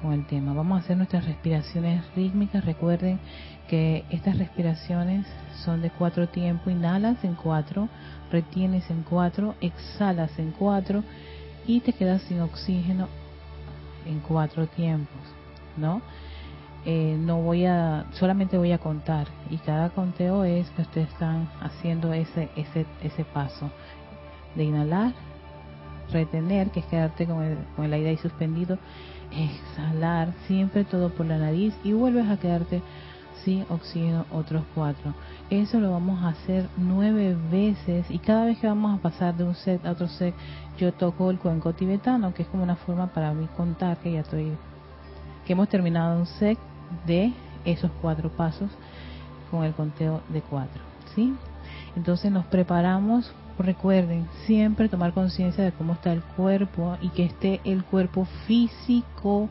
con el tema. Vamos a hacer nuestras respiraciones rítmicas. Recuerden que estas respiraciones son de cuatro tiempos. Inhalas en cuatro, retienes en cuatro, exhalas en cuatro y te quedas sin oxígeno en cuatro tiempos, ¿no? Eh, no voy a, solamente voy a contar y cada conteo es que ustedes están haciendo ese, ese, ese paso de inhalar, retener, que es quedarte con el, con el aire ahí suspendido, exhalar, siempre todo por la nariz y vuelves a quedarte sin oxígeno otros cuatro. Eso lo vamos a hacer nueve veces y cada vez que vamos a pasar de un set a otro set, yo toco el cuenco tibetano, que es como una forma para mí contar que ya estoy, que hemos terminado un set de esos cuatro pasos con el conteo de cuatro, ¿sí? Entonces nos preparamos, recuerden, siempre tomar conciencia de cómo está el cuerpo y que esté el cuerpo físico,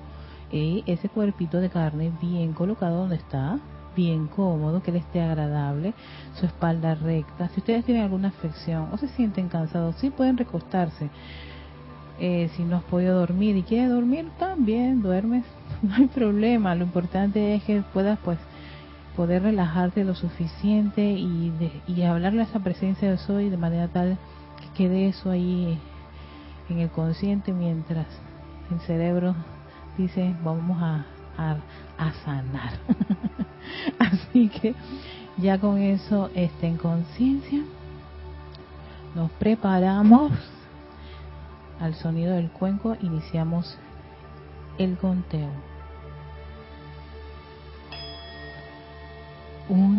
eh, ese cuerpito de carne bien colocado donde está, bien cómodo, que le esté agradable, su espalda recta. Si ustedes tienen alguna afección o se sienten cansados, sí pueden recostarse. Eh, si no has podido dormir y quieres dormir, también duermes, no hay problema. Lo importante es que puedas pues poder relajarte lo suficiente y, y hablarle a esa presencia de soy de manera tal que quede eso ahí en el consciente mientras el cerebro dice vamos a, a, sanar. Así que ya con eso este, en conciencia nos preparamos al sonido del cuenco, iniciamos el conteo. único.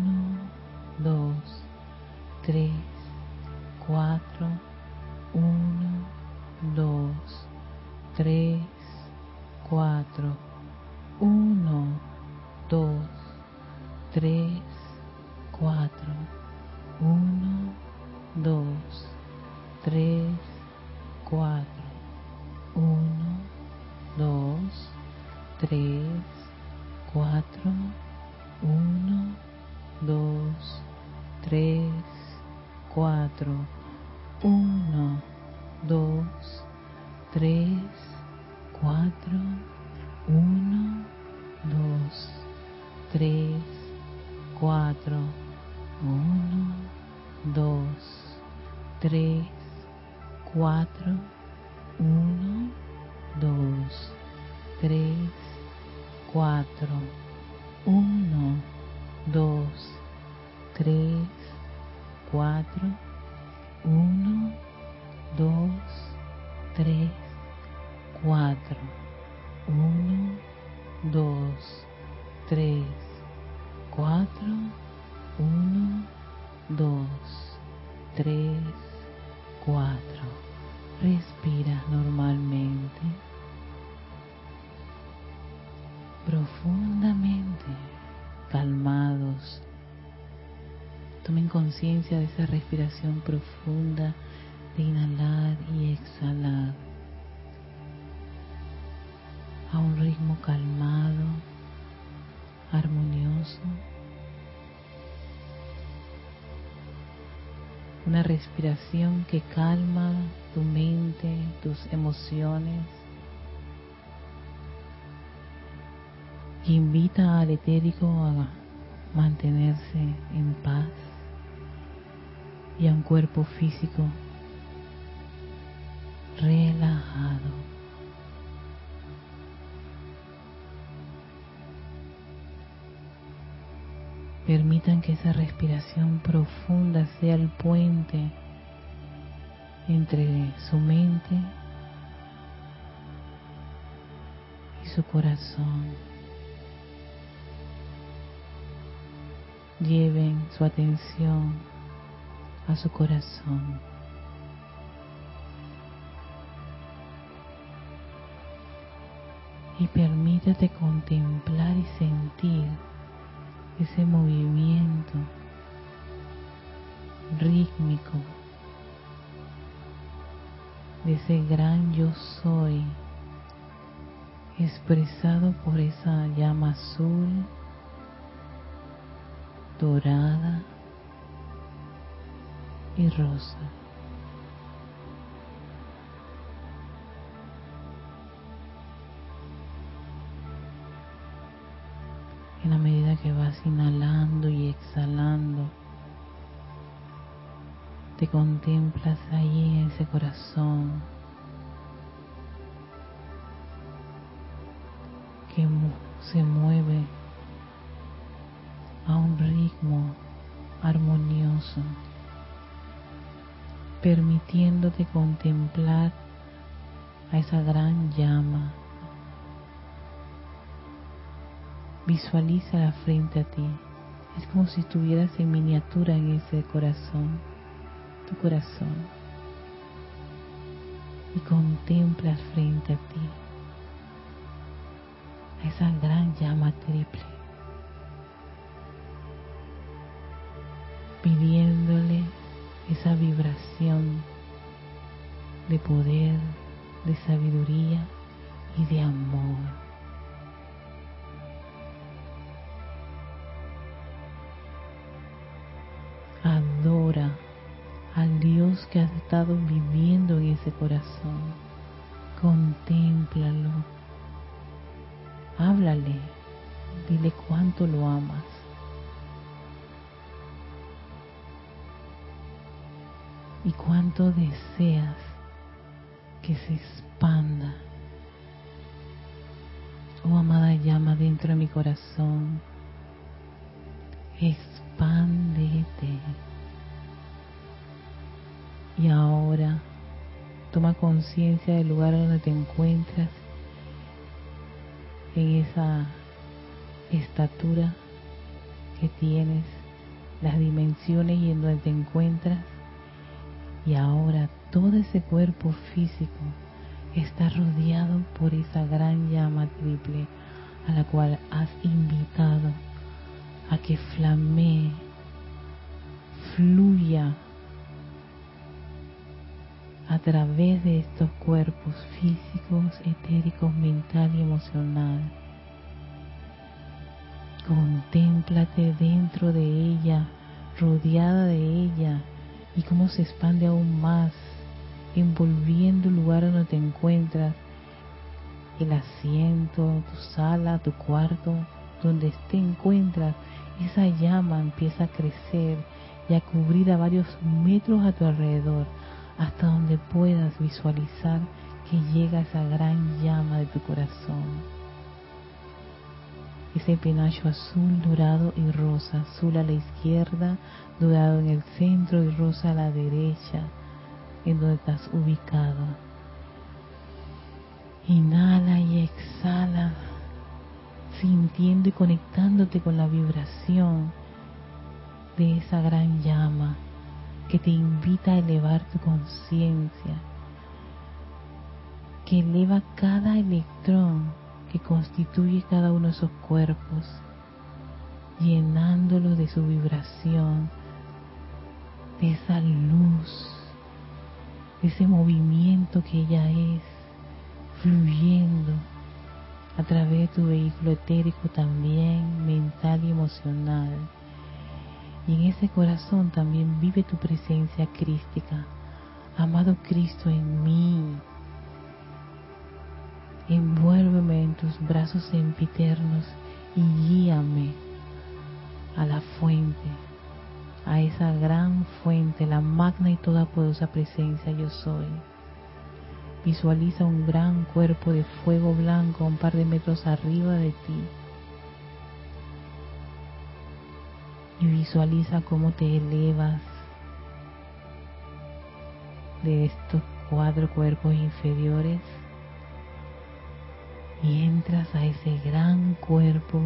4. Respiras normalmente, profundamente, calmados. Tomen conciencia de esa respiración profunda de inhalar y exhalar a un ritmo calmado, armonioso. Una respiración que calma tu mente, tus emociones. invita al etérico a mantenerse en paz y a un cuerpo físico relajado. Permitan que esa respiración profunda sea el puente entre su mente y su corazón. Lleven su atención a su corazón. Y permítete contemplar y sentir ese movimiento rítmico de ese gran yo soy expresado por esa llama azul, dorada y rosa. La medida que vas inhalando y exhalando, te contemplas ahí en ese corazón. Que se mueve a un ritmo armonioso, permitiéndote contemplar a esa gran llama Visualízala frente a ti. Es como si estuvieras en miniatura en ese corazón, tu corazón. Y contemplas frente a ti a esa gran llama triple. Pidiéndole esa vibración de poder, de sabiduría y de amor. Corazón. Contémplalo. Háblale. Dile cuánto lo amas. Y cuánto deseas que se expanda. Oh amada llama dentro de mi corazón. Expándete. Y ahora toma conciencia del lugar donde te encuentras, en esa estatura que tienes, las dimensiones y en donde te encuentras. Y ahora todo ese cuerpo físico está rodeado por esa gran llama triple a la cual has invitado a que flamee, fluya a través de estos cuerpos físicos, etéricos, mental y emocional. Contémplate dentro de ella, rodeada de ella, y cómo se expande aún más, envolviendo el lugar donde te encuentras, el asiento, tu sala, tu cuarto, donde te encuentras, esa llama empieza a crecer y a cubrir a varios metros a tu alrededor hasta donde puedas visualizar que llega esa gran llama de tu corazón. ese penacho azul, dorado y rosa, azul a la izquierda, dorado en el centro y rosa a la derecha, en donde estás ubicado. Inhala y exhala, sintiendo y conectándote con la vibración de esa gran llama que te invita a elevar tu conciencia, que eleva cada electrón que constituye cada uno de esos cuerpos, llenándolo de su vibración, de esa luz, de ese movimiento que ella es, fluyendo a través de tu vehículo etérico también, mental y emocional. Y en ese corazón también vive tu presencia crística. Amado Cristo en mí, envuélveme en tus brazos sempiternos y guíame a la fuente, a esa gran fuente, la magna y toda poderosa presencia yo soy. Visualiza un gran cuerpo de fuego blanco un par de metros arriba de ti. Y visualiza cómo te elevas de estos cuatro cuerpos inferiores y entras a ese gran cuerpo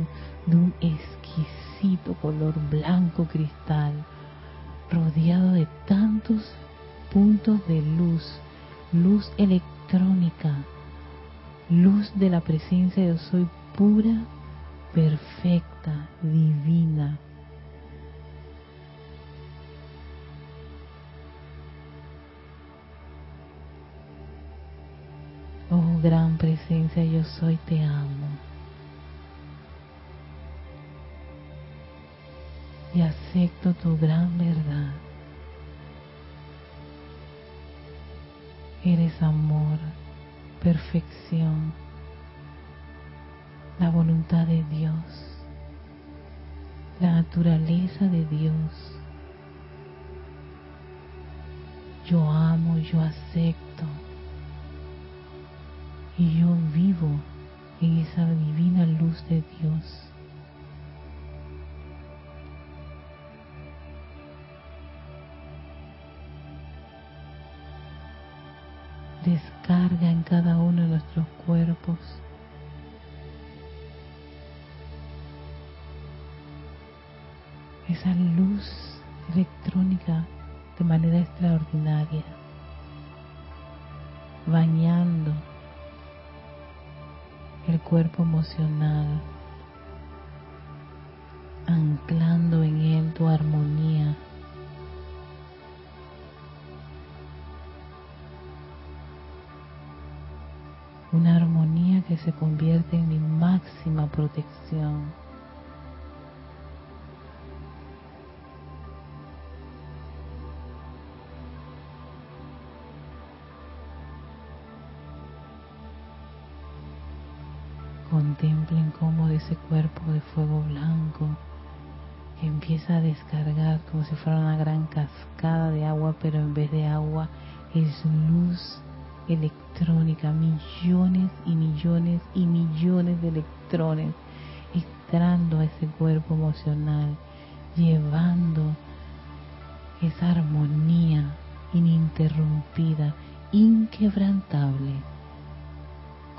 de un exquisito color blanco cristal, rodeado de tantos puntos de luz, luz electrónica, luz de la presencia de soy pura, perfecta, divina, gran presencia, yo soy, te amo. Y acepto tu gran verdad. Eres amor, perfección, la voluntad de Dios, la naturaleza de Dios. Yo amo, yo acepto y yo vivo en esa divina luz de Dios. Descarga en cada uno de nuestros cuerpos esa luz electrónica de manera extraordinaria, bañando cuerpo emocional, anclando en él tu armonía. Una armonía que se convierte en mi máxima protección. Contemplen cómo de ese cuerpo de fuego blanco empieza a descargar como si fuera una gran cascada de agua, pero en vez de agua es luz electrónica, millones y millones y millones de electrones entrando a ese cuerpo emocional, llevando esa armonía ininterrumpida, inquebrantable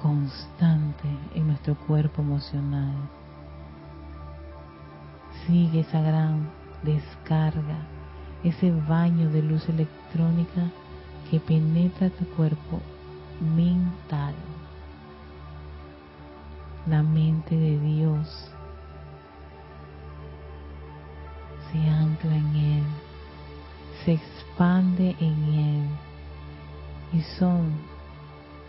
constante en nuestro cuerpo emocional. Sigue esa gran descarga, ese baño de luz electrónica que penetra tu cuerpo mental. La mente de Dios se ancla en Él, se expande en Él y son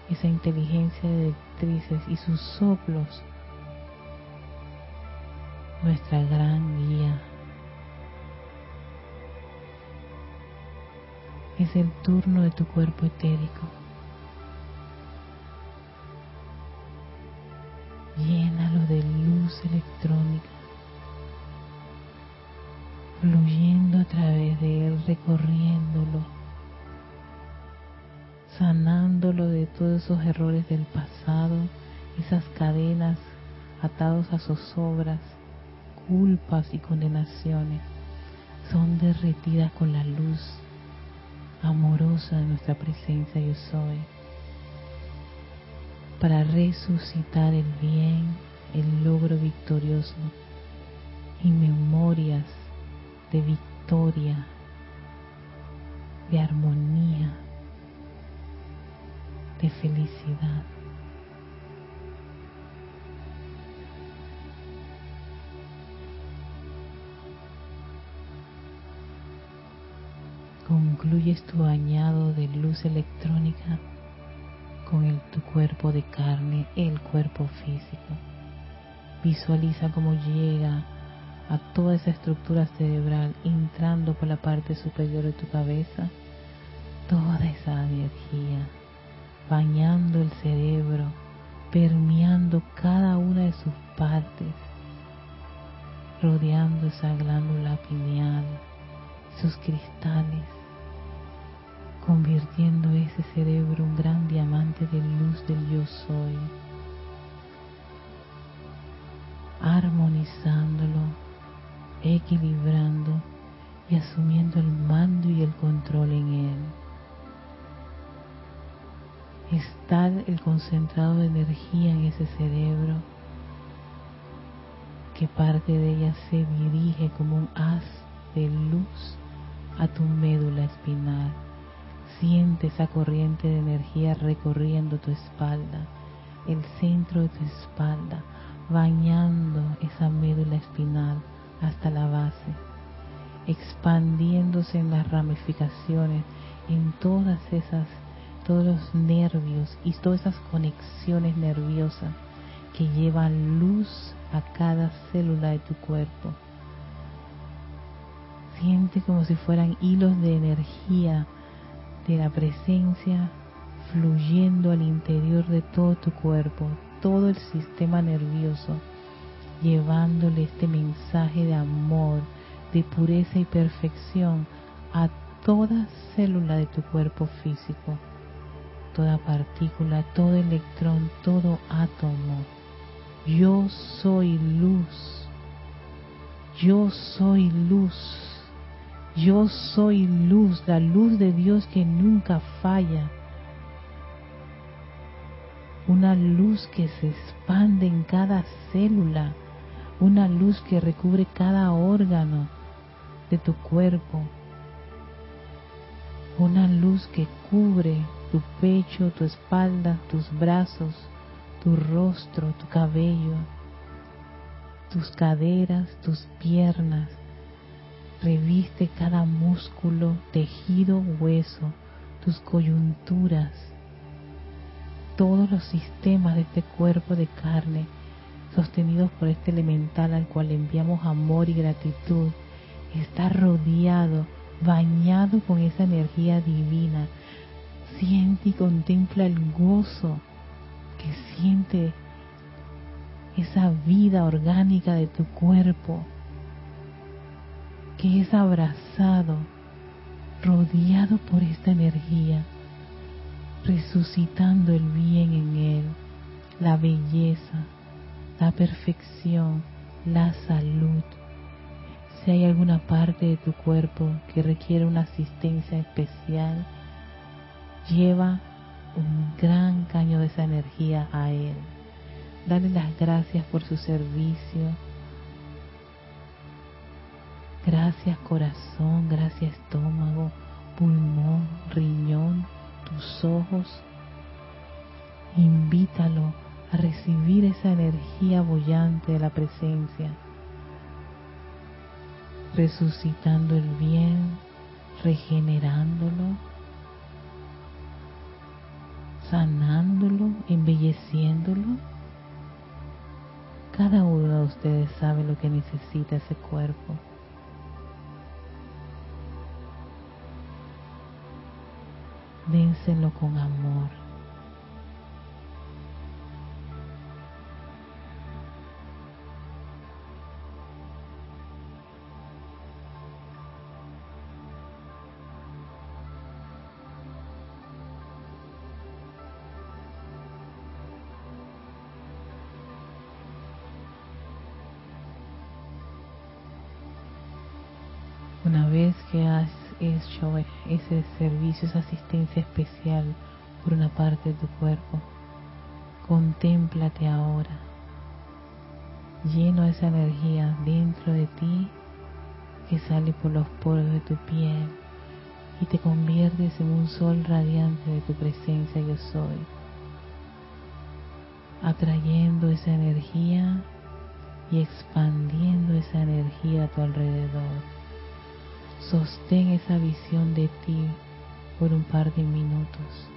esa inteligencia de directrices y sus soplos, nuestra gran guía. Es el turno de tu cuerpo etérico. Llénalo de luz electrónica, fluyendo a través de él, recorriéndolo esos errores del pasado, esas cadenas atados a zozobras, culpas y condenaciones, son derretidas con la luz amorosa de nuestra presencia yo soy, para resucitar el bien, el logro victorioso y memorias de victoria, de armonía, de felicidad. Concluyes tu bañado de luz electrónica con el, tu cuerpo de carne, el cuerpo físico. Visualiza cómo llega a toda esa estructura cerebral entrando por la parte superior de tu cabeza, toda esa energía, bañando el cerebro, permeando cada una de sus partes, rodeando esa glándula pineal, sus cristales, convirtiendo ese cerebro un gran diamante de luz del yo soy, armonizándolo equilibrando y asumiendo el mando y el control en él. Está el concentrado de energía en ese cerebro, que parte de ella se dirige como un haz de luz a tu médula espinal. Siente esa corriente de energía recorriendo tu espalda, el centro de tu espalda, bañando esa médula espinal hasta la base, expandiéndose en las ramificaciones, en todas esas, todos los nervios y todas esas conexiones nerviosas que llevan luz a cada célula de tu cuerpo. Siente como si fueran hilos de energía de la presencia fluyendo al interior de todo tu cuerpo, todo el sistema nervioso llevándole este mensaje de amor, de pureza y perfección a toda célula de tu cuerpo físico, toda partícula, todo electrón, todo átomo. Yo soy luz. Yo soy luz. Yo soy luz, la luz de Dios que nunca falla. Una luz que se expande en cada célula una luz que recubre cada órgano de tu cuerpo, una luz que cubre tu pecho, tu espalda, tus brazos, tu rostro, tu cabello, tus caderas, tus piernas, reviste cada músculo, tejido, hueso, tus coyunturas, todos los sistemas de este cuerpo de carne sostenidos por este elemental al cual enviamos amor y gratitud, está rodeado, bañado con esa energía divina. Siente y contempla el gozo que siente esa vida orgánica de tu cuerpo, que es abrazado, rodeado por esta energía, resucitando el bien en él, la belleza, la perfección, la salud. Si hay alguna parte de tu cuerpo que requiere una asistencia especial, lleva un gran caño de esa energía a Él. Dale las gracias por su servicio. Gracias corazón, gracias estómago, pulmón, riñón, tus ojos. Invítalo a recibir esa energía bollante de la presencia, resucitando el bien, regenerándolo, sanándolo, embelleciéndolo. Cada uno de ustedes sabe lo que necesita ese cuerpo. Dénselo con amor. Ese servicio, esa asistencia especial por una parte de tu cuerpo, contémplate ahora, lleno de esa energía dentro de ti que sale por los poros de tu piel y te conviertes en un sol radiante de tu presencia yo soy, atrayendo esa energía y expandiendo esa energía a tu alrededor. Sostén esa visión de ti por un par de minutos.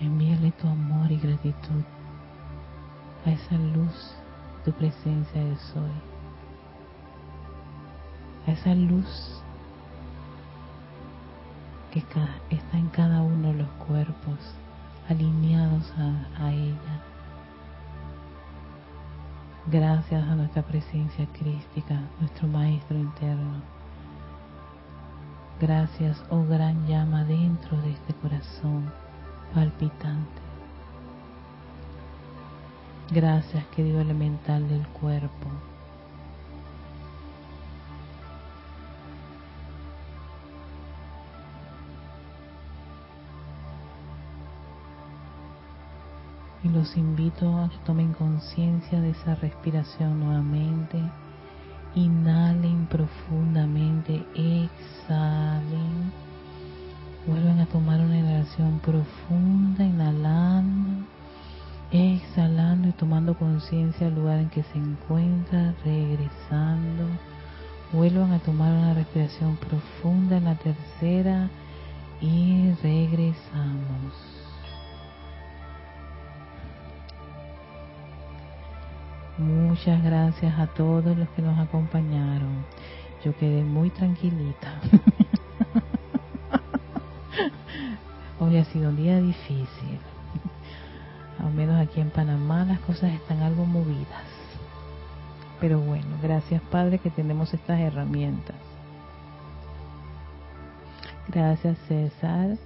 Envíale tu amor y gratitud a esa luz, tu presencia de soy, a esa luz que está en cada uno de los cuerpos, alineados a, a ella. Gracias a nuestra presencia crística, nuestro Maestro interno. Gracias, oh gran llama dentro de este corazón palpitante. Gracias, querido elemental del cuerpo. Y los invito a que tomen conciencia de esa respiración nuevamente. Inhalen profundamente, exhalen Vuelven a tomar una inhalación profunda, inhalando, exhalando y tomando conciencia del lugar en que se encuentra, regresando. Vuelvan a tomar una respiración profunda en la tercera y regresamos. Muchas gracias a todos los que nos acompañaron. Yo quedé muy tranquilita. Hoy ha sido un día difícil. Al menos aquí en Panamá las cosas están algo movidas. Pero bueno, gracias Padre que tenemos estas herramientas. Gracias César.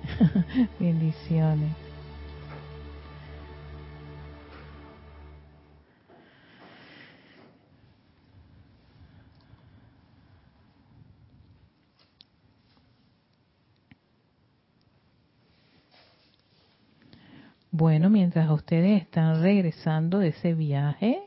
Bendiciones. Bueno, mientras ustedes están regresando de ese viaje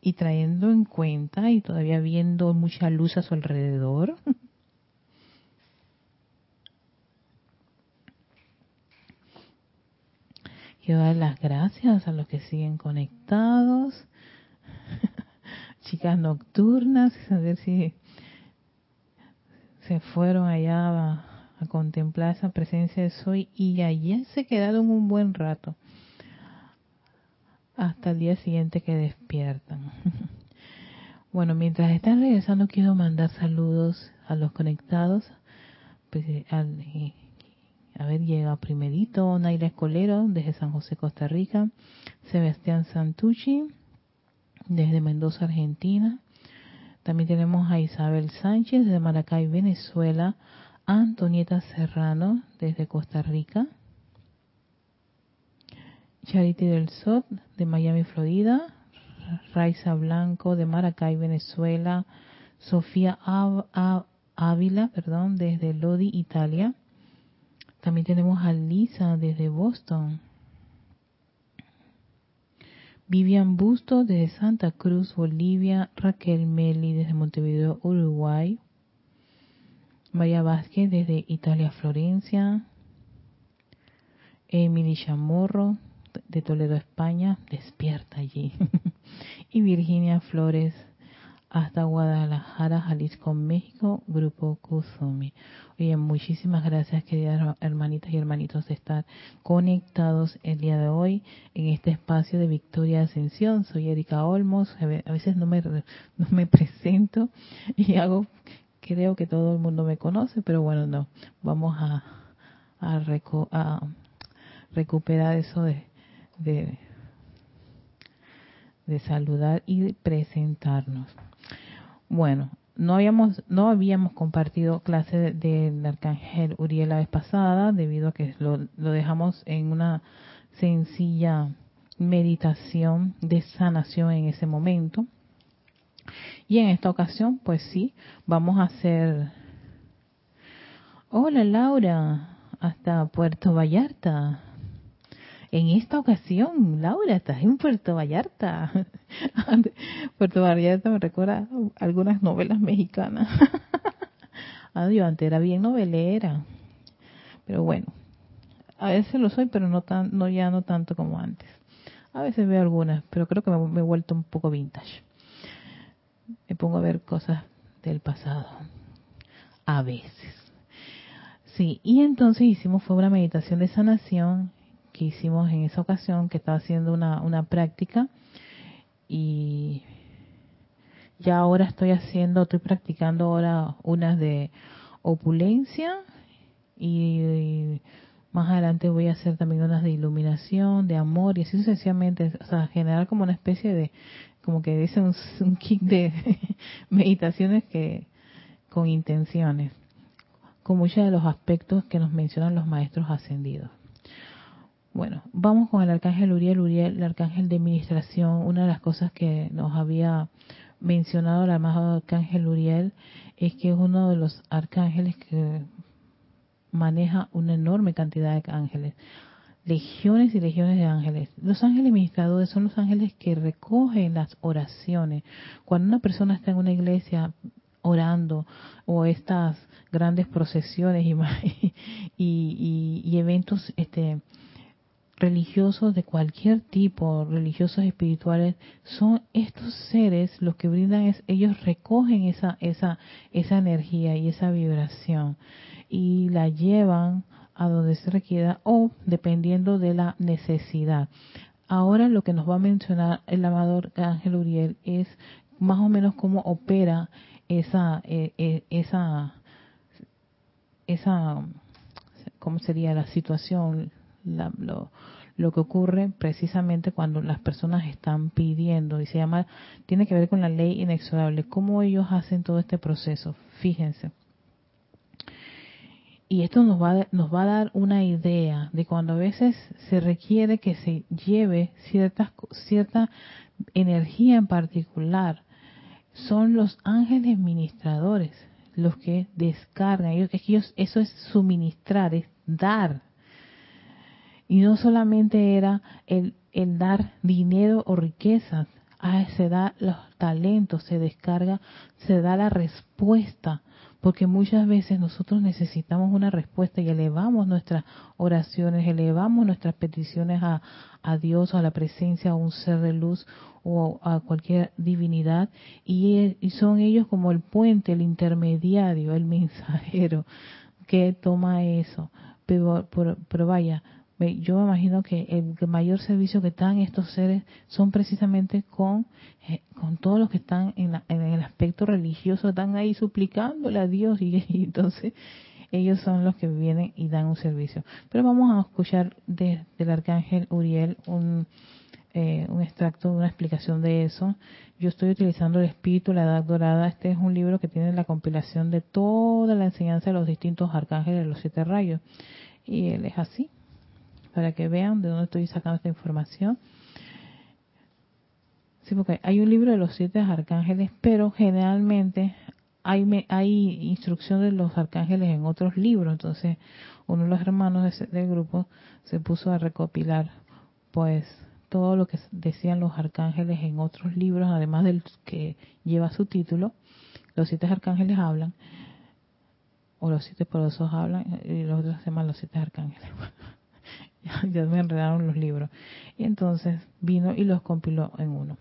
y trayendo en cuenta y todavía viendo mucha luz a su alrededor, quiero dar las gracias a los que siguen conectados, chicas nocturnas, a ver si se fueron allá a, contemplar esa presencia de soy y allí se quedaron un buen rato. Hasta el día siguiente que despiertan. Bueno, mientras están regresando quiero mandar saludos a los conectados. Pues, eh, eh, a ver, llega primerito Naira Escolero desde San José, Costa Rica. Sebastián Santucci desde Mendoza, Argentina. También tenemos a Isabel Sánchez desde Maracay, Venezuela. Antonieta Serrano desde Costa Rica. Charity del Sot de Miami, Florida. Raiza Blanco de Maracay, Venezuela. Sofía Ávila, perdón, desde Lodi, Italia. También tenemos a Lisa desde Boston. Vivian Busto desde Santa Cruz, Bolivia. Raquel Meli desde Montevideo, Uruguay. María Vázquez desde Italia, Florencia. Emily Chamorro de Toledo, España, despierta allí. y Virginia Flores hasta Guadalajara, Jalisco, México, Grupo Kuzumi. Oye, muchísimas gracias, queridas hermanitas y hermanitos, de estar conectados el día de hoy en este espacio de Victoria Ascensión. Soy Erika Olmos, a veces no me, no me presento y hago, creo que todo el mundo me conoce, pero bueno, no, vamos a, a, a recuperar eso de, de, de saludar y presentarnos. Bueno, no habíamos no habíamos compartido clase del arcángel Uriel la vez pasada debido a que lo, lo dejamos en una sencilla meditación de sanación en ese momento. Y en esta ocasión, pues sí, vamos a hacer... Hola Laura, hasta Puerto Vallarta. En esta ocasión, Laura, estás en Puerto Vallarta. Puerto Vallarta me recuerda algunas novelas mexicanas. ah, yo antes era bien novelera. Pero bueno, a veces lo soy, pero no tan, no ya no tanto como antes. A veces veo algunas, pero creo que me, he vuelto un poco vintage. Me pongo a ver cosas del pasado. A veces. Sí, y entonces hicimos fue una meditación de sanación que hicimos en esa ocasión, que estaba haciendo una, una práctica y ya ahora estoy haciendo, estoy practicando ahora unas de opulencia y, más adelante voy a hacer también unas de iluminación, de amor y así sucesivamente, o sea, generar como una especie de, como que dice un, un kick de meditaciones que con intenciones, con muchos de los aspectos que nos mencionan los maestros ascendidos. Bueno, vamos con el arcángel Uriel, Uriel, el arcángel de administración. Una de las cosas que nos había mencionado el amado arcángel Uriel es que es uno de los arcángeles que maneja una enorme cantidad de ángeles, legiones y legiones de ángeles. Los ángeles administradores son los ángeles que recogen las oraciones. Cuando una persona está en una iglesia orando o estas grandes procesiones y, y, y eventos este, religiosos de cualquier tipo, religiosos espirituales, son estos seres los que brindan es, ellos recogen esa esa esa energía y esa vibración y la llevan a donde se requiera o dependiendo de la necesidad. Ahora lo que nos va a mencionar el amador Ángel Uriel es más o menos cómo opera esa eh, eh, esa esa cómo sería la situación lo, lo que ocurre precisamente cuando las personas están pidiendo y se llama tiene que ver con la ley inexorable. Cómo ellos hacen todo este proceso fíjense. Y esto nos va nos va a dar una idea de cuando a veces se requiere que se lleve ciertas cierta energía en particular. Son los ángeles ministradores los que descargan. Ellos, ellos eso es suministrar es dar y no solamente era el, dar dinero o riquezas, ah, se da los talentos, se descarga, se da la respuesta, porque muchas veces nosotros necesitamos una respuesta y elevamos nuestras oraciones, elevamos nuestras peticiones a, a Dios, a la presencia, a un ser de luz o a cualquier divinidad, y, son ellos como el puente, el intermediario, el mensajero que toma eso. Pero, pero vaya, yo me imagino que el mayor servicio que dan estos seres son precisamente con, eh, con todos los que están en, el aspecto religioso, están ahí suplicándole a Dios y, entonces ellos son los que vienen y dan un servicio. Pero vamos a escuchar desde del arcángel Uriel un, eh, un extracto, una explicación de eso. Yo estoy utilizando el Espíritu, la Edad Dorada. Este es un libro que tiene la compilación de toda la enseñanza de los distintos arcángeles de los siete rayos. Y él es así para que vean de dónde estoy sacando esta información. Sí, porque hay un libro de los siete arcángeles, pero generalmente hay, hay instrucción de los arcángeles en otros libros. Entonces, uno de los hermanos del grupo se puso a recopilar, pues, todo lo que decían los arcángeles en otros libros, además del que lleva su título. Los siete arcángeles hablan, o los siete poderosos hablan, y los otros se llaman los siete arcángeles. ya me enredaron los libros. Y entonces vino y los compiló en uno.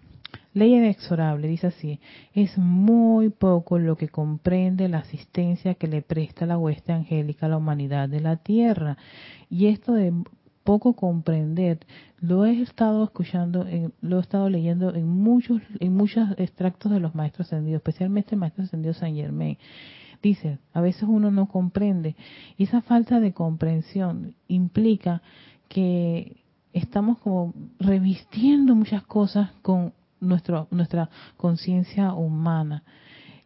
Ley inexorable, dice así, es muy poco lo que comprende la asistencia que le presta la hueste angélica a la humanidad de la tierra. Y esto de poco comprender, lo he estado escuchando, lo he estado leyendo en muchos, en muchos extractos de los maestros ascendidos, especialmente el maestro ascendido San Germain. Dice, a veces uno no comprende. Y esa falta de comprensión implica que estamos como revistiendo muchas cosas con nuestro, nuestra conciencia humana.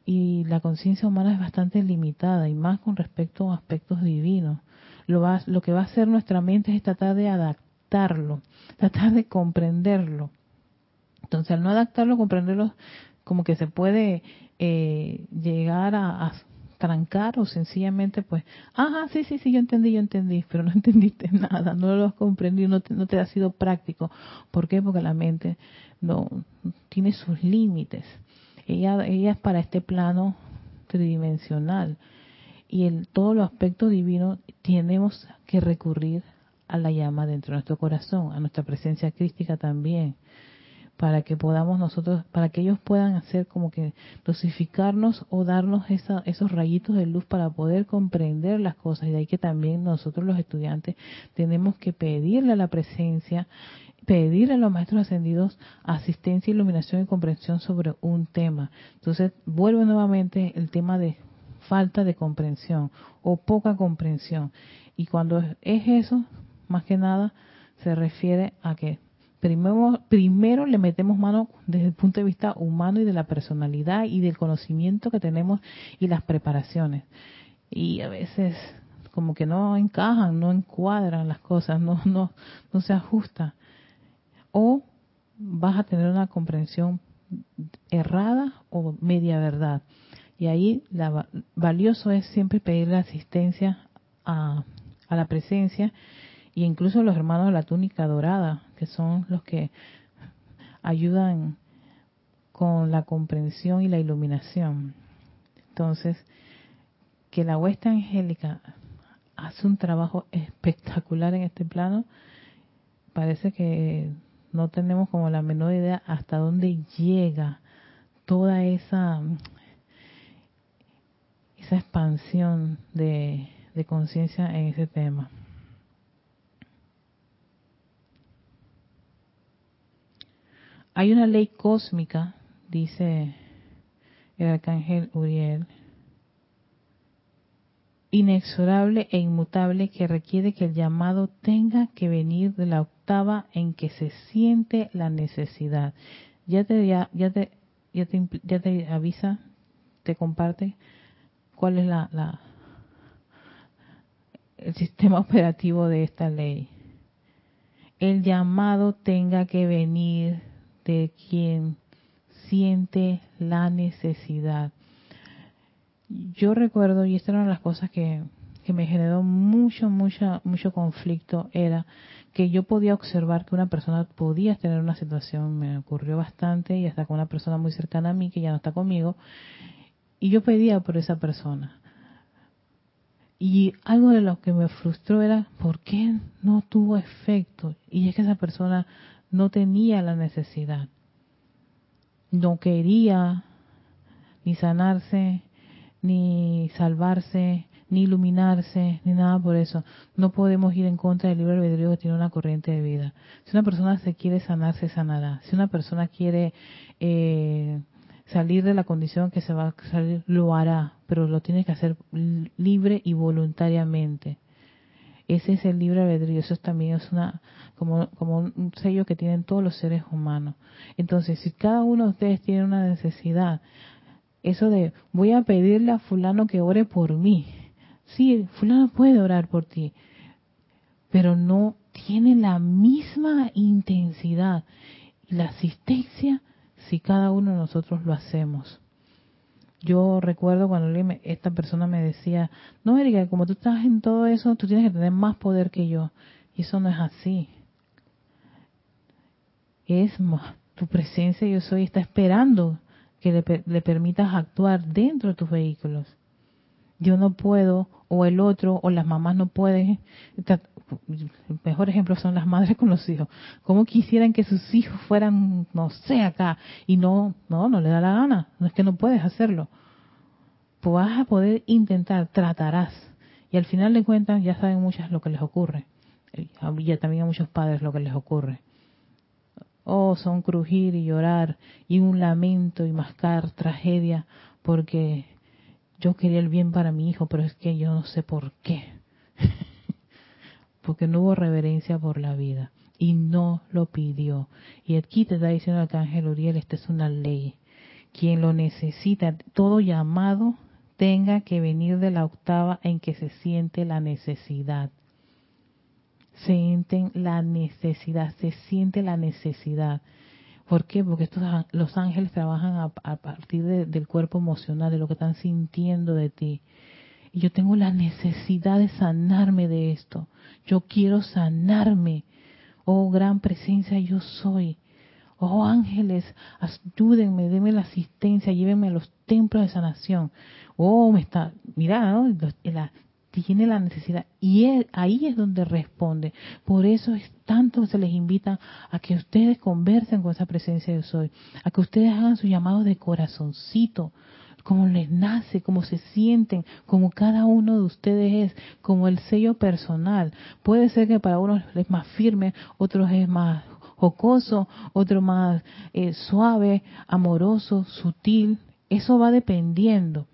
Y la conciencia humana es bastante limitada y más con respecto a aspectos divinos. Lo, va, lo que va a hacer nuestra mente es tratar de adaptarlo, tratar de comprenderlo. Entonces, al no adaptarlo, comprenderlo, como que se puede eh, llegar a, trancar o sencillamente pues, ajá, sí, sí, sí, yo entendí, yo entendí, pero no entendiste nada, no lo has comprendido, no te, no te ha sido práctico. ¿Por qué? Porque la mente no tiene sus límites. Ella, ella es para este plano tridimensional y en todos los aspectos divinos tenemos que recurrir a la llama dentro de nuestro corazón, a nuestra presencia crística también para que podamos nosotros, para que ellos puedan hacer como que dosificarnos o darnos esos rayitos de luz para poder comprender las cosas. Y de ahí que también nosotros los estudiantes tenemos que pedirle a la presencia, pedirle a los maestros ascendidos asistencia, iluminación y comprensión sobre un tema. Entonces, vuelve nuevamente el tema de falta de comprensión o poca comprensión. Y cuando es eso, más que nada, se refiere a que primero, primero le metemos mano desde el punto de vista humano y de la personalidad y del conocimiento que tenemos y las preparaciones. Y a veces como que no encajan, no encuadran las cosas, no, no, no se ajusta. O vas a tener una comprensión errada o media verdad. Y ahí la, valioso es siempre pedir la asistencia a, a la presencia y incluso los hermanos de la túnica dorada, que son los que ayudan con la comprensión y la iluminación. Entonces, que la huesta angélica hace un trabajo espectacular en este plano, parece que no tenemos como la menor idea hasta dónde llega toda esa esa expansión de, de conciencia en ese tema. Hay una ley cósmica, dice el arcángel Uriel, inexorable e inmutable que requiere que el llamado tenga que venir de la octava en que se siente la necesidad. Ya te ya, ya te avisa, te comparte cuál es la, la el sistema operativo de esta ley. El llamado tenga que venir de quien siente la necesidad. Yo recuerdo, y esta era una de las cosas que, que me generó mucho, mucho, mucho conflicto, era que yo podía observar que una persona podía tener una situación, me ocurrió bastante, y hasta con una persona muy cercana a mí, que ya no está conmigo, y yo pedía por esa persona. Y algo de lo que me frustró era, ¿por qué no tuvo efecto? Y es que esa persona no tenía la necesidad, no quería ni sanarse, ni salvarse, ni iluminarse, ni nada por eso. No podemos ir en contra del libre albedrío que tiene una corriente de vida. Si una persona se quiere sanar, se sanará. Si una persona quiere eh, salir de la condición que se va a salir, lo hará, pero lo tiene que hacer libre y voluntariamente. Ese es el libre albedrío, eso también es una como, como un sello que tienen todos los seres humanos. Entonces, si cada uno de ustedes tiene una necesidad, eso de voy a pedirle a fulano que ore por mí. Sí, fulano puede orar por ti, pero no tiene la misma intensidad y la asistencia si cada uno de nosotros lo hacemos. Yo recuerdo cuando esta persona me decía, no, Erika, como tú estás en todo eso, tú tienes que tener más poder que yo. Y eso no es así. Es tu presencia yo soy está esperando que le, le permitas actuar dentro de tus vehículos. Yo no puedo, o el otro, o las mamás no pueden. El mejor ejemplo son las madres con los hijos. ¿Cómo quisieran que sus hijos fueran, no sé, acá? Y no, no, no le da la gana. No es que no puedes hacerlo. Pues vas a poder intentar, tratarás. Y al final de cuentas ya saben muchas lo que les ocurre. Y también a muchos padres lo que les ocurre. Oh, son crujir y llorar y un lamento y mascar tragedia porque yo quería el bien para mi hijo, pero es que yo no sé por qué. porque no hubo reverencia por la vida y no lo pidió. Y aquí te está diciendo el arcángel Uriel, esta es una ley. Quien lo necesita, todo llamado tenga que venir de la octava en que se siente la necesidad sienten la necesidad, se siente la necesidad. ¿Por qué? Porque estos, los ángeles trabajan a, partir del cuerpo emocional, de lo que están sintiendo de ti. Y yo tengo la necesidad de sanarme de esto. Yo quiero sanarme. Oh, gran presencia yo soy. Oh, ángeles, ayúdenme, denme la asistencia, llévenme a los templos de sanación. Oh, me está, mira, ¿no? Tiene la necesidad y ahí es donde responde. Por eso es tanto se les invita a que ustedes conversen con esa presencia de soy, a que ustedes hagan su llamado de corazoncito, como les nace, como se sienten, como cada uno de ustedes es, como el sello personal. Puede ser que para unos es más firme, otros es más jocoso, otro más eh, suave, amoroso, sutil. Eso va dependiendo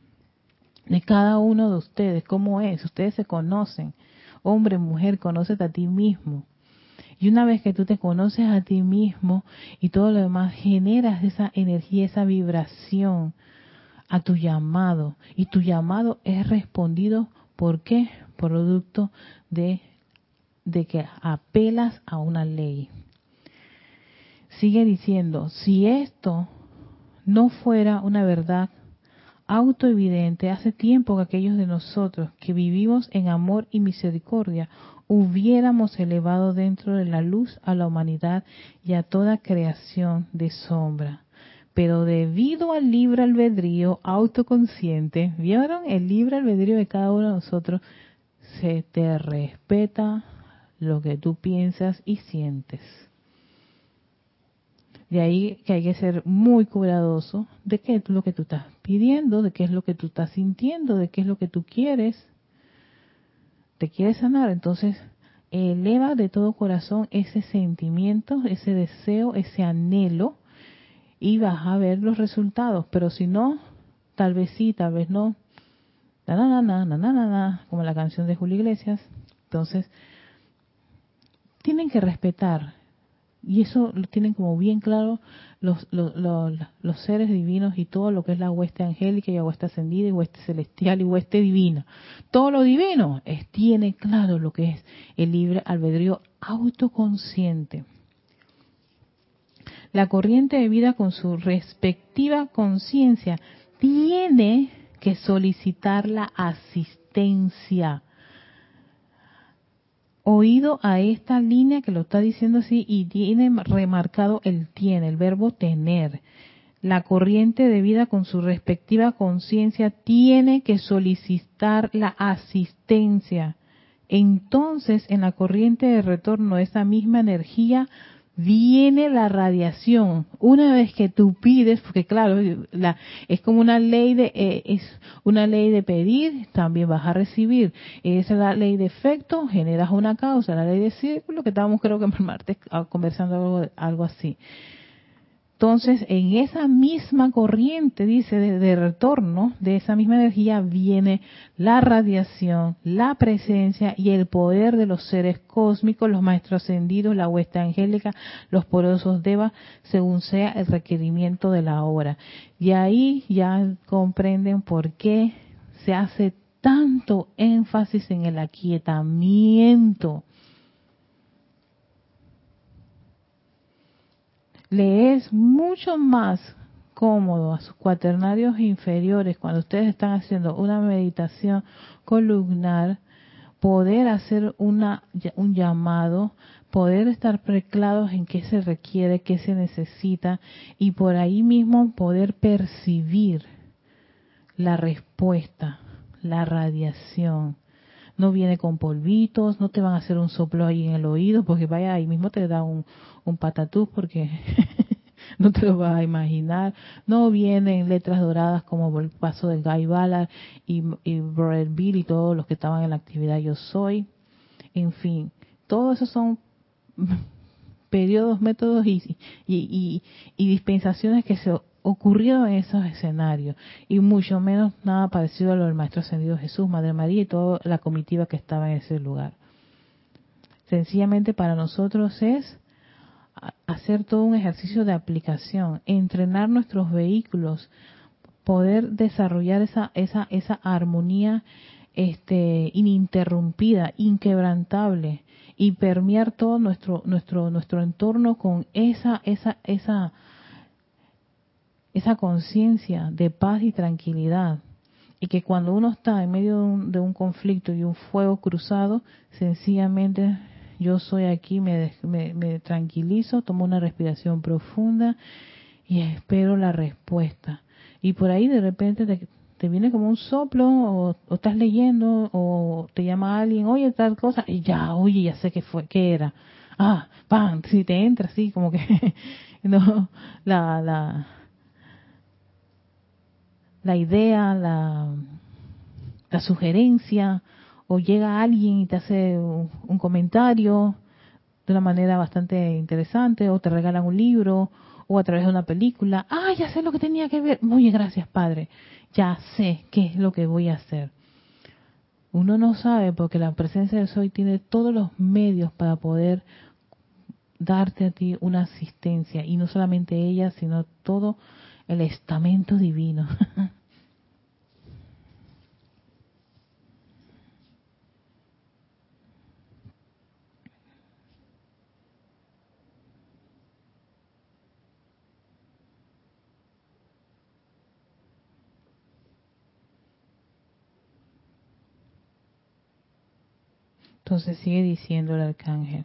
de cada uno de ustedes, cómo es, ustedes se conocen, hombre, mujer, conócete a ti mismo. Y una vez que tú te conoces a ti mismo y todo lo demás, generas esa energía, esa vibración a tu llamado. Y tu llamado es respondido, ¿por qué? Producto de, de que apelas a una ley. Sigue diciendo, si esto no fuera una verdad autoevidente hace tiempo que aquellos de nosotros que vivimos en amor y misericordia hubiéramos elevado dentro de la luz a la humanidad y a toda creación de sombra. Pero debido al libre albedrío autoconsciente, ¿vieron? El libre albedrío de cada uno de nosotros, se te respeta lo que tú piensas y sientes. De ahí que hay que ser muy cuidadoso de qué es lo que tú estás pidiendo, de qué es lo que tú estás sintiendo, de qué es lo que tú quieres. Te quieres sanar, entonces eleva de todo corazón ese sentimiento, ese deseo, ese anhelo y vas a ver los resultados. Pero si no, tal vez sí, tal vez no. Na, na, na, na, na, na, como la canción de Julio Iglesias. Entonces, tienen que respetar y eso lo tienen como bien claro los, los, los, seres divinos y todo lo que es la hueste angélica y la hueste ascendida y hueste celestial y hueste divina. Todo lo divino es, tiene claro lo que es el libre albedrío autoconsciente. La corriente de vida con su respectiva conciencia tiene que solicitar la asistencia oído a esta línea que lo está diciendo así y tiene remarcado el tiene, el verbo tener. La corriente de vida con su respectiva conciencia tiene que solicitar la asistencia. Entonces, en la corriente de retorno, esa misma energía viene la radiación. Una vez que tú pides, porque claro, la, es como una ley de eh, es una ley de pedir, también vas a recibir. Esa es la ley de efecto, generas una causa, la ley de círculo que estábamos creo que el martes ah, conversando algo, algo así. Entonces, en esa misma corriente, dice, de, retorno, de esa misma energía viene la radiación, la presencia y el poder de los seres cósmicos, los maestros ascendidos, la huesta angélica, los porosos deva, según sea el requerimiento de la hora. Y ahí ya comprenden por qué se hace tanto énfasis en el aquietamiento le es mucho más cómodo a sus cuaternarios inferiores cuando ustedes están haciendo una meditación columnar poder hacer una, un llamado, poder estar preclados en qué se requiere, qué se necesita y por ahí mismo poder percibir la respuesta, la radiación. No viene con polvitos, no te van a hacer un soplo ahí en el oído, porque vaya, ahí mismo te da un, un patatús porque no te lo vas a imaginar. No vienen letras doradas como el paso de Guy Ballard y, y Brother Bill y todos los que estaban en la actividad Yo Soy. En fin, todos esos son periodos, métodos y, y, y, dispensaciones que se ocurrieron en esos escenarios y mucho menos nada parecido a lo del Maestro Ascendido Jesús, Madre María y toda la comitiva que estaba en ese lugar. Sencillamente para nosotros es hacer todo un ejercicio de aplicación, entrenar nuestros vehículos, poder desarrollar esa esa esa armonía este ininterrumpida, inquebrantable y permear todo nuestro nuestro nuestro entorno con esa esa esa esa conciencia de paz y tranquilidad y que cuando uno está en medio de un, de un conflicto y un fuego cruzado, sencillamente yo soy aquí, me, me, tranquilizo, tomo una respiración profunda y espero la respuesta. Y por ahí de repente te, viene como un soplo o, estás leyendo o te llama alguien, oye, tal cosa, y ya, oye, ya sé qué fue, qué era. Ah, pan, si te entra así como que no la la idea, la la sugerencia o llega alguien y te hace un, comentario de una manera bastante interesante, o te regalan un libro, o a través de una película, ah, ya sé lo que tenía que ver, muy gracias Padre, ya sé qué es lo que voy a hacer. Uno no sabe porque la presencia del Soy tiene todos los medios para poder darte a ti una asistencia, y no solamente ella, sino todo el estamento divino. Entonces sigue diciendo el arcángel,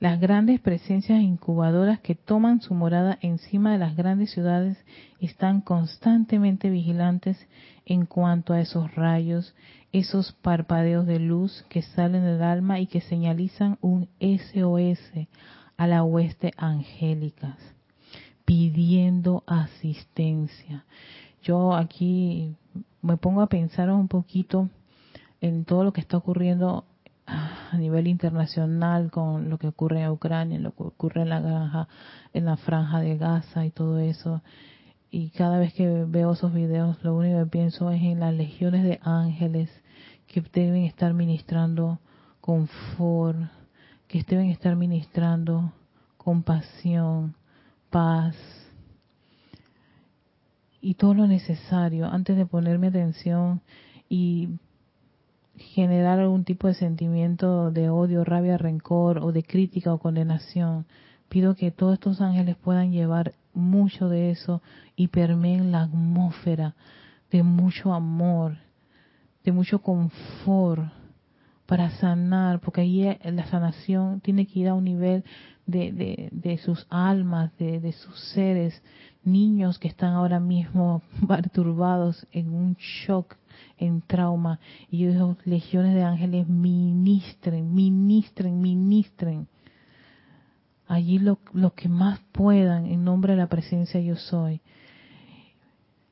las grandes presencias incubadoras que toman su morada encima de las grandes ciudades están constantemente vigilantes en cuanto a esos rayos, esos parpadeos de luz que salen del alma y que señalizan un SOS a la hueste angélicas, pidiendo asistencia. Yo aquí me pongo a pensar un poquito en todo lo que está ocurriendo a nivel internacional con lo que ocurre en Ucrania, lo que ocurre en la granja, en la franja de Gaza y todo eso. Y cada vez que veo esos videos, lo único que pienso es en las legiones de ángeles que deben estar ministrando confort, que deben estar ministrando compasión, paz y todo lo necesario antes de ponerme atención y generar algún tipo de sentimiento de odio, rabia, rencor o de crítica o condenación. Pido que todos estos ángeles puedan llevar mucho de eso y permeen la atmósfera de mucho amor, de mucho confort para sanar, porque ahí la sanación tiene que ir a un nivel de, de, de sus almas, de, de sus seres, niños que están ahora mismo perturbados en un shock en trauma. Y yo digo, legiones de ángeles, ministren, ministren, ministren allí lo, lo que más puedan en nombre de la presencia yo soy.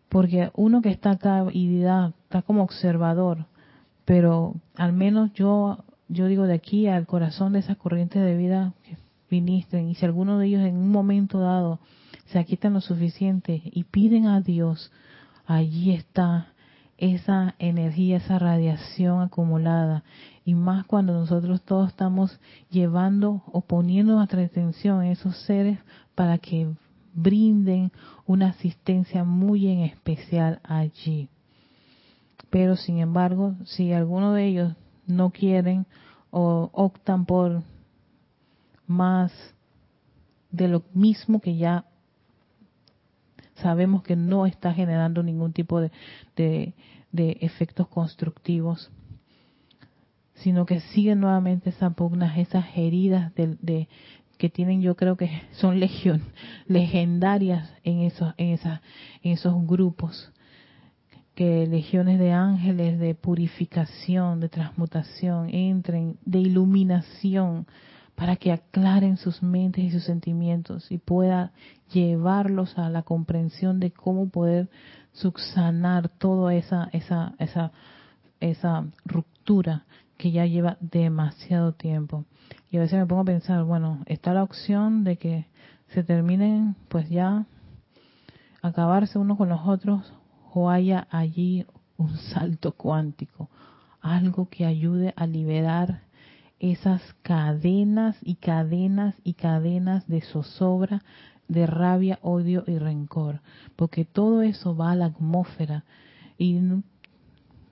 Porque uno que está acá y da, está como observador, pero al menos yo, yo digo de aquí al corazón de esas corrientes de vida que ministren, y si alguno de ellos en un momento dado se aquitan lo suficiente y piden a Dios, allí está esa energía, esa radiación acumulada. Y más cuando nosotros todos estamos llevando o poniendo nuestra atención en esos seres para que brinden una asistencia muy en especial allí. Pero sin embargo, si alguno de ellos no quieren o optan por más de lo mismo que ya sabemos que no está generando ningún tipo de, de, efectos constructivos, sino que siguen nuevamente esas pugnas, esas heridas de, que tienen, yo creo que son legión, legendarias en esos, en, esas, en esos grupos, que legiones de ángeles de purificación, de transmutación, entren, de iluminación, para que aclaren sus mentes y sus sentimientos y pueda llevarlos a la comprensión de cómo poder subsanar toda esa esa esa esa ruptura que ya lleva demasiado tiempo. Y a veces me pongo a pensar, bueno, está la opción de que se terminen pues ya acabarse uno con los otros o haya allí un salto cuántico, algo que ayude a liberar esas cadenas y cadenas y cadenas de zozobra, de rabia, odio y rencor, porque todo eso va a la atmósfera y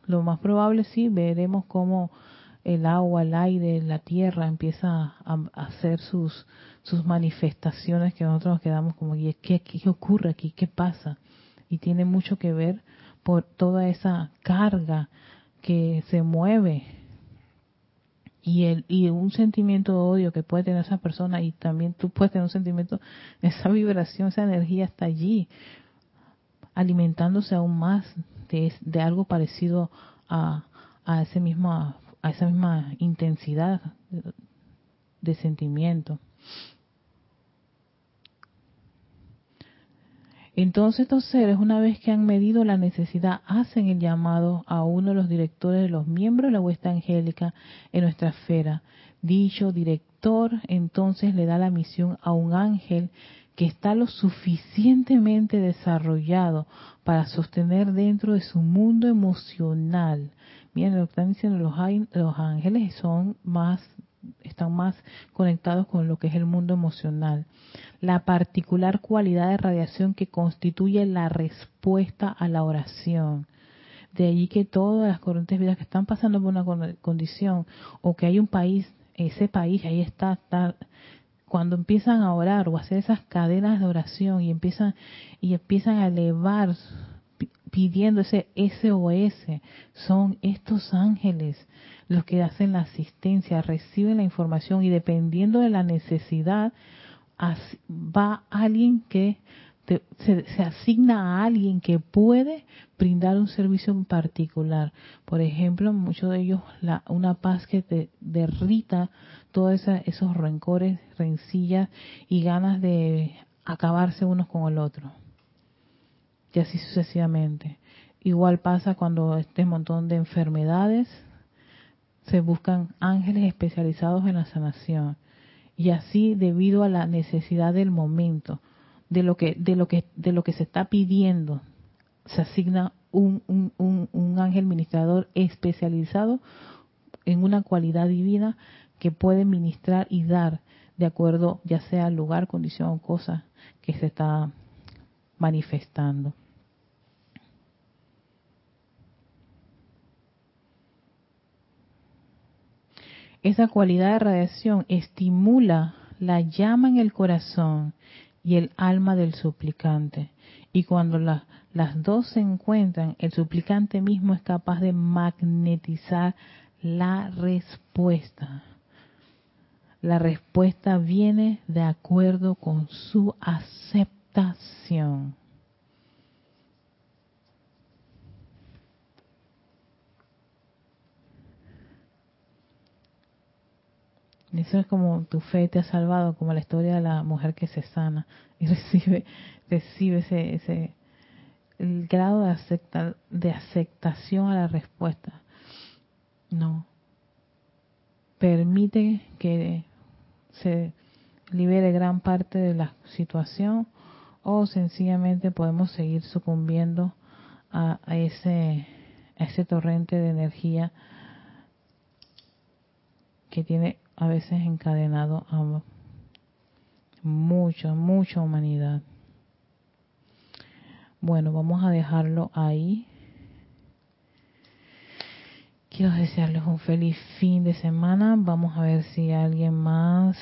lo más probable sí veremos cómo el agua, el aire, la tierra empieza a, hacer sus sus manifestaciones que nosotros nos quedamos como ¿qué, qué ocurre aquí? ¿Qué pasa? Y tiene mucho que ver por toda esa carga que se mueve y el y un sentimiento de odio que puede tener esa persona y también tú puedes tener un sentimiento esa vibración esa energía está allí alimentándose aún más de, de algo parecido a, a ese mismo a esa misma intensidad de sentimiento Entonces estos seres, una vez que han medido la necesidad, hacen el llamado a uno de los directores de los miembros de la huesta angélica en nuestra esfera. Dicho director entonces le da la misión a un ángel que está lo suficientemente desarrollado para sostener dentro de su mundo emocional. Miren lo que están diciendo los, los ángeles son más están más conectados con lo que es el mundo emocional. La particular cualidad de radiación que constituye la respuesta a la oración. De allí que todas las corrientes vidas que están pasando por una condición o que hay un país, ese país ahí está, está cuando empiezan a orar o a hacer esas cadenas de oración y empiezan y empiezan a elevar pidiendo ese SOS, son estos ángeles los que hacen la asistencia, reciben la información y dependiendo de la necesidad, va alguien que se, asigna a alguien que puede brindar un servicio en particular. Por ejemplo, muchos de ellos la, una paz que te derrita todos esos rencores, rencillas y ganas de acabarse unos con el otro. Y así sucesivamente. Igual pasa cuando este montón de enfermedades se buscan ángeles especializados en la sanación y así debido a la necesidad del momento de lo que de lo que de lo que se está pidiendo se asigna un, un, un, ángel ministrador especializado en una cualidad divina que puede ministrar y dar de acuerdo ya sea al lugar, condición o cosa que se está manifestando. Esa cualidad de radiación estimula la llama en el corazón y el alma del suplicante. Y cuando las dos se encuentran, el suplicante mismo es capaz de magnetizar la respuesta. La respuesta viene de acuerdo con su aceptación. Eso es como tu fe te ha salvado, como la historia de la mujer que se sana y recibe, recibe ese, ese el grado de, acepta, de aceptación a la respuesta. No. Permite que se libere gran parte de la situación o sencillamente podemos seguir sucumbiendo a, ese a ese torrente de energía que tiene a veces encadenado a mucha, mucha humanidad. Bueno, vamos a dejarlo ahí. Quiero desearles un feliz fin de semana. Vamos a ver si alguien más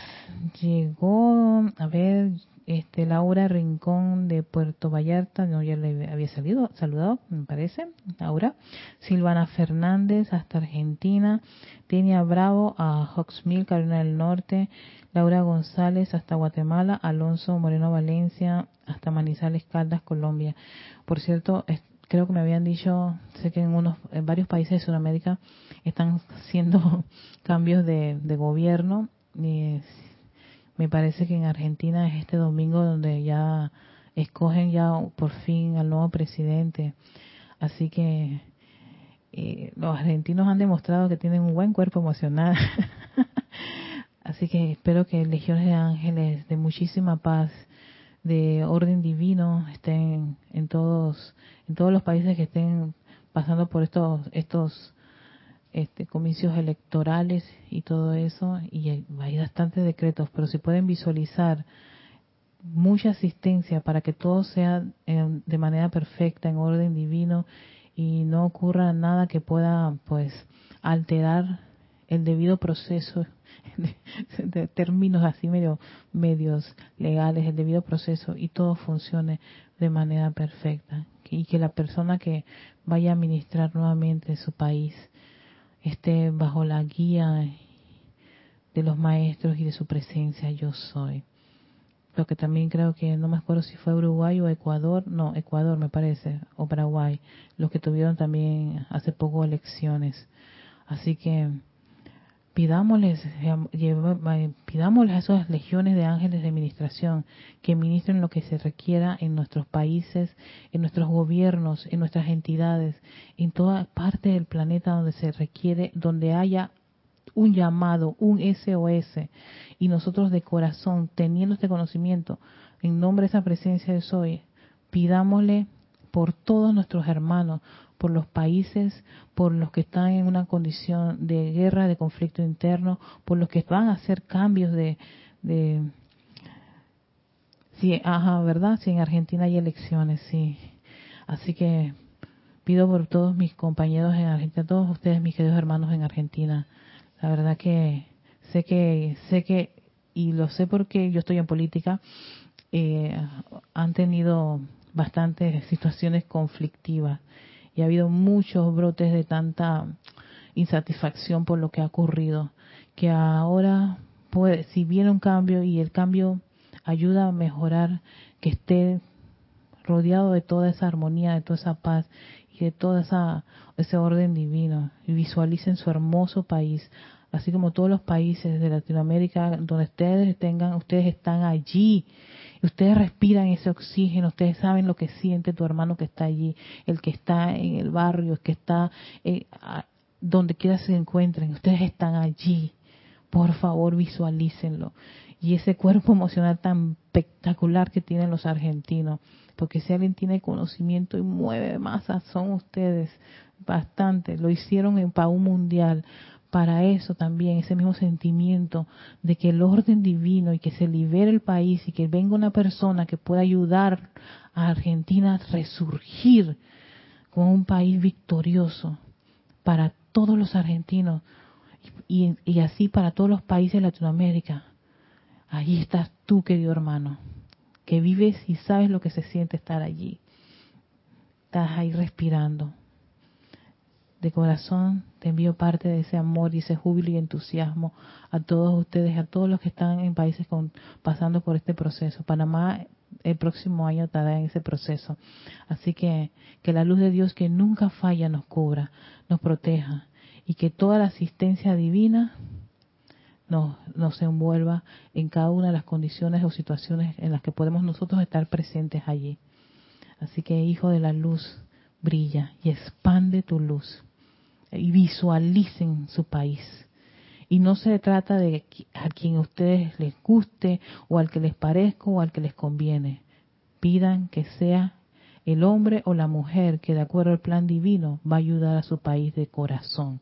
llegó. A ver, este Laura Rincón de Puerto Vallarta, no ya le había salido, saludado, me parece, Laura. Silvana Fernández hasta Argentina, Tenia Bravo a Hawksmill, Carolina del Norte, Laura González hasta Guatemala, Alonso Moreno Valencia hasta Manizales Caldas, Colombia. Por cierto, creo que me habían dicho, sé que en unos en varios países de Sudamérica están haciendo cambios de, de gobierno. Y me parece que en Argentina es este domingo donde ya escogen ya por fin al nuevo presidente. Así que eh, los argentinos han demostrado que tienen un buen cuerpo emocional. Así que espero que legiones de ángeles de muchísima paz, de orden divino, estén en todos, en todos los países que estén pasando por estos, estos este, comicios electorales y todo eso, y hay bastantes decretos, pero si pueden visualizar mucha asistencia para que todo sea eh, de manera perfecta, en orden divino, y no ocurra nada que pueda, pues, alterar el debido proceso de, términos así medio medios legales, el debido proceso y todo funcione de manera perfecta y que la persona que vaya a administrar nuevamente su país esté bajo la guía de los maestros y de su presencia yo soy. Lo que también creo que, no me acuerdo si fue Uruguay o Ecuador, no, Ecuador me parece, o Paraguay, los que tuvieron también hace poco elecciones. Así que pidámosles, pidámosles a esas legiones de ángeles de administración que ministren lo que se requiera en nuestros países, en nuestros gobiernos, en nuestras entidades, en toda parte del planeta donde se requiere, donde haya un llamado, un SOS, y nosotros de corazón, teniendo este conocimiento, en nombre de esa presencia de Soy, pidámosle por todos nuestros hermanos, por los países, por los que están en una condición de guerra, de conflicto interno, por los que van a hacer cambios de, de sí, ajá, ¿verdad? Sí, en Argentina hay elecciones, sí. Así que pido por todos mis compañeros en Argentina, todos ustedes, mis queridos hermanos en Argentina. La verdad que sé que sé que y lo sé porque yo estoy en política. Eh, han tenido bastantes situaciones conflictivas y ha habido muchos brotes de tanta insatisfacción por lo que ha ocurrido, que ahora puede, si viene un cambio y el cambio ayuda a mejorar, que esté rodeado de toda esa armonía, de toda esa paz y de todo esa, ese orden divino y visualicen su hermoso país, así como todos los países de Latinoamérica donde ustedes tengan, ustedes están allí ustedes respiran ese oxígeno, ustedes saben lo que siente tu hermano que está allí, el que está en el barrio, el que está eh, donde quiera se encuentren, ustedes están allí. Por favor, visualícenlo. Y ese cuerpo emocional tan espectacular que tienen los argentinos, porque si alguien tiene conocimiento y mueve masa, son ustedes bastante. Lo hicieron en Pau Mundial para eso también, ese mismo sentimiento de que el orden divino y que se libere el país y que venga una persona que pueda ayudar a Argentina a resurgir como un país victorioso para todos los argentinos y, así para todos los países de Latinoamérica. Allí estás tú, querido hermano, que vives y sabes lo que se siente estar allí. Estás ahí respirando de corazón te envío parte de ese amor y ese júbilo y entusiasmo a todos ustedes, a todos los que están en países con, pasando por este proceso. Panamá el próximo año estará en ese proceso. Así que que la luz de Dios que nunca falla nos cubra, nos proteja y que toda la asistencia divina nos, nos envuelva en cada una de las condiciones o situaciones en las que podemos nosotros estar presentes allí. Así que, Hijo de la Luz, brilla y expande tu luz. Y visualicen su país. Y no se trata de a quien a ustedes les guste o al que les parezca o al que les conviene. Pidan que sea el hombre o la mujer que de acuerdo al plan divino va a ayudar a su país de corazón,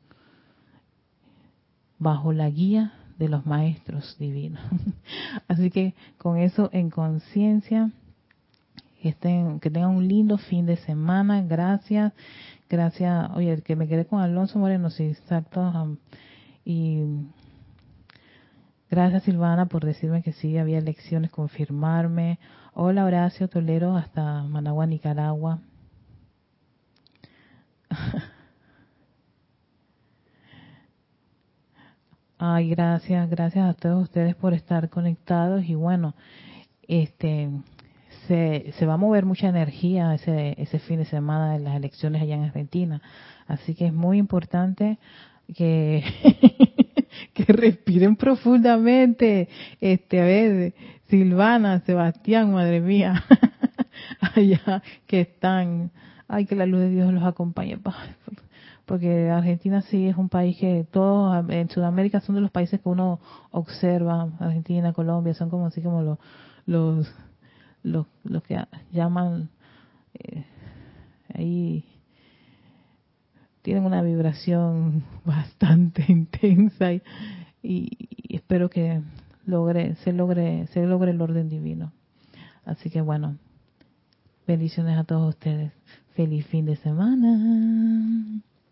bajo la guía de los maestros divinos. Así que con eso en conciencia, que, que tengan un lindo fin de semana. Gracias, gracias. Oye, que me quedé con Alonso Moreno, sí, exacto. y gracias Silvana por decirme que sí, había elecciones, confirmarme. Hola Horacio Tolero hasta Managua, Nicaragua. Ay, gracias, gracias a todos ustedes por estar conectados y bueno, este se, se va a mover mucha energía ese, ese fin de semana de las elecciones allá en Argentina, así que es muy importante que que respiren profundamente, este, a ver, Silvana, Sebastián, madre mía, allá que están, ay, que la luz de Dios los acompañe, porque Argentina sí es un país que todos en Sudamérica son de los países que uno observa, Argentina, Colombia, son como así como los los los, los que llaman eh, ahí tienen una vibración bastante intensa y, y, espero que logre se logre se logre el orden divino. Así que bueno bendiciones a todos ustedes. Feliz fin de semana